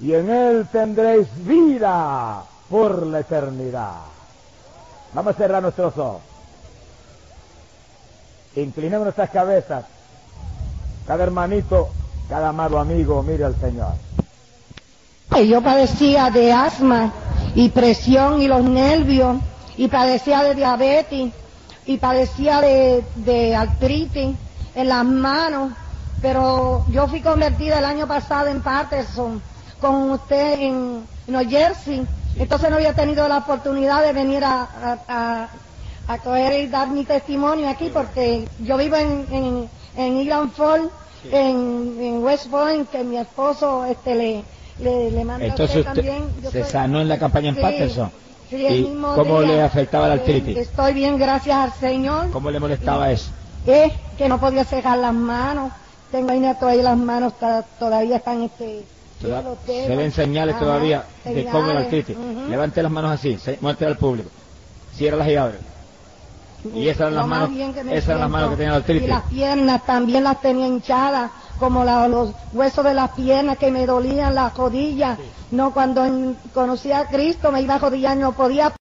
y en Él tendréis vida por la eternidad. Vamos a cerrar nuestros ojos. Inclinemos nuestras cabezas. Cada hermanito, cada amado amigo, mire al Señor. Yo padecía de asma y presión y los nervios y padecía de diabetes y padecía de, artritis en las manos, pero yo fui convertida el año pasado en Patterson con usted en New Jersey, entonces no había tenido la oportunidad de venir a, a, a, coger y dar mi testimonio aquí porque yo vivo en, en, en Eagle Fall, en, en, West Point, que mi esposo este le, le, le manda Entonces a usted usted también. Yo se soy- sanó en la campaña en Sí, Patterson. sí, ¿Y cómo día. le afectaba la Eh, artritis? Estoy bien, gracias al Señor. ¿Cómo le molestaba eso? Es que no podía cejar las manos. Tengo ahí todavía las manos, todavía están este. Se ven señales Ajá, todavía de cómo artritis. ujú. Levante las manos así, se- muestre al público. Ciérralas y abre. Y esas eran las manos, esas eran las manos que tenían la artritis. Y las piernas también las tenía hinchadas, como la- los huesos de las piernas que me dolían, las rodillas. No, cuando en- conocí a Cristo me iba a rodillar, no podía